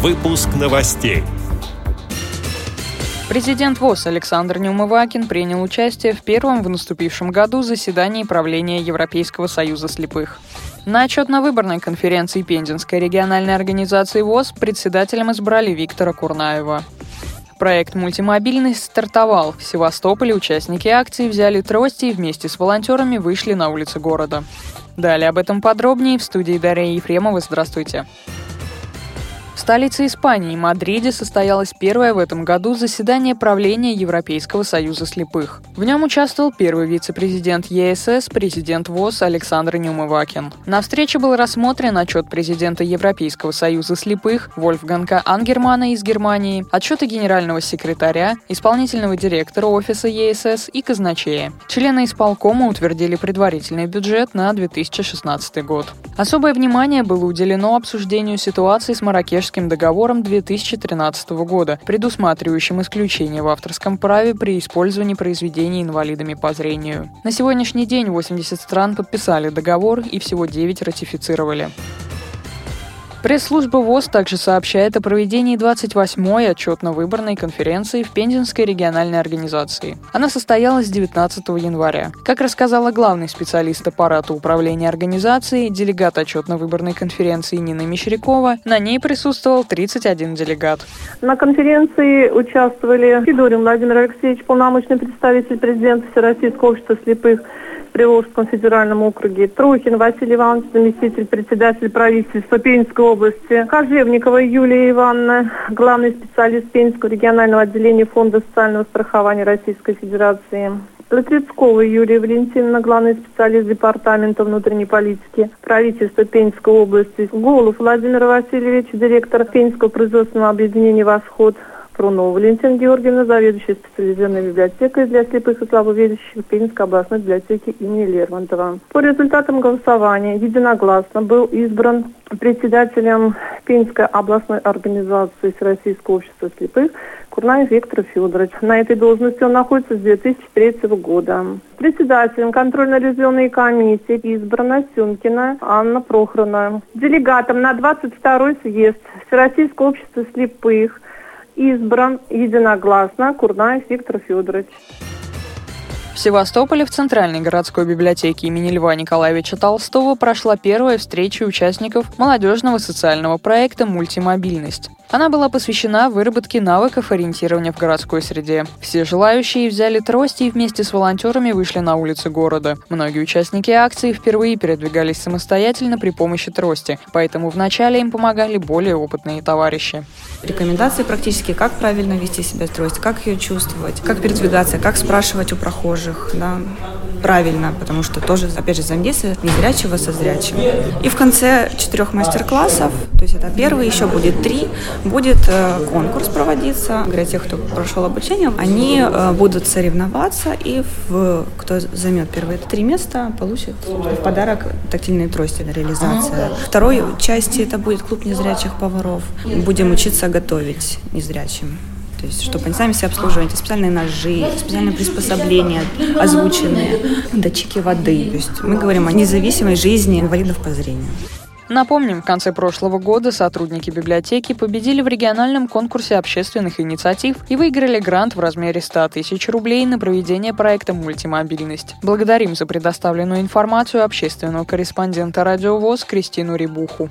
Выпуск новостей. Президент ВОЗ Александр Неумывакин принял участие в первом в наступившем году заседании правления Европейского союза слепых. На отчетно-выборной конференции Пензенской региональной организации ВОЗ председателем избрали Виктора Курнаева. Проект «Мультимобильность» стартовал. В Севастополе участники акции взяли трости и вместе с волонтерами вышли на улицы города. Далее об этом подробнее в студии Дарья Ефремова. Здравствуйте. Здравствуйте столице Испании, Мадриде, состоялось первое в этом году заседание правления Европейского союза слепых. В нем участвовал первый вице-президент ЕСС, президент ВОЗ Александр Неумывакин. На встрече был рассмотрен отчет президента Европейского союза слепых Вольфганга Ангермана из Германии, отчеты генерального секретаря, исполнительного директора офиса ЕСС и казначея. Члены исполкома утвердили предварительный бюджет на 2016 год. Особое внимание было уделено обсуждению ситуации с маракешским договором 2013 года, предусматривающим исключение в авторском праве при использовании произведений инвалидами по зрению. На сегодняшний день 80 стран подписали договор и всего 9 ратифицировали. Пресс-служба ВОЗ также сообщает о проведении 28-й отчетно-выборной конференции в Пензенской региональной организации. Она состоялась 19 января. Как рассказала главный специалист аппарата управления организацией, делегат отчетно-выборной конференции Нина Мещерякова, на ней присутствовал 31 делегат. На конференции участвовали Федорин Владимир Алексеевич, полномочный представитель президента Всероссийского общества слепых, Приволжском федеральном округе, Трухин Василий Иванович, заместитель председателя правительства Пензенской области, Кожевникова Юлия Ивановна, главный специалист Пензенского регионального отделения Фонда социального страхования Российской Федерации. Латвицкова Юлия Валентиновна, главный специалист Департамента внутренней политики правительства Пензенской области. Голов Владимир Васильевич, директор Пензенского производственного объединения «Восход». Прунова Валентина Георгиевна, заведующая специализированной библиотекой для слепых и слабовидящих Пензенской областной библиотеки имени Лермонтова. По результатам голосования единогласно был избран председателем Пензенской областной организации Всероссийского общества слепых Курнаев Виктор Федорович. На этой должности он находится с 2003 года. Председателем контрольно-ревизионной комиссии избрана Сюнкина Анна Прохоровна. Делегатом на 22-й съезд Всероссийского общества слепых избран единогласно Курнаев Виктор Федорович. В Севастополе в Центральной городской библиотеке имени Льва Николаевича Толстого прошла первая встреча участников молодежного социального проекта «Мультимобильность». Она была посвящена выработке навыков ориентирования в городской среде. Все желающие взяли трости и вместе с волонтерами вышли на улицы города. Многие участники акции впервые передвигались самостоятельно при помощи трости, поэтому вначале им помогали более опытные товарищи. Рекомендации практически, как правильно вести себя с тростью, как ее чувствовать, как передвигаться, как спрашивать у прохожих, да, правильно, потому что тоже, опять же, взаимодействие незрячего со зрячим. И в конце четырех мастер-классов, то есть это первый, еще будет три, будет э, конкурс проводиться. Для тех, кто прошел обучение, они э, будут соревноваться, и в, кто займет первые три места, получит в подарок тактильные трости на реализацию. Второй части это будет клуб незрячих поваров. Будем учиться готовить незрячим. То есть, чтобы они сами себя обслуживали, специальные ножи, специальные приспособления, озвученные, датчики воды. То есть мы говорим о независимой жизни инвалидов по зрению. Напомним, в конце прошлого года сотрудники библиотеки победили в региональном конкурсе общественных инициатив и выиграли грант в размере 100 тысяч рублей на проведение проекта «Мультимобильность». Благодарим за предоставленную информацию общественного корреспондента «Радио ВОЗ» Кристину Рибуху.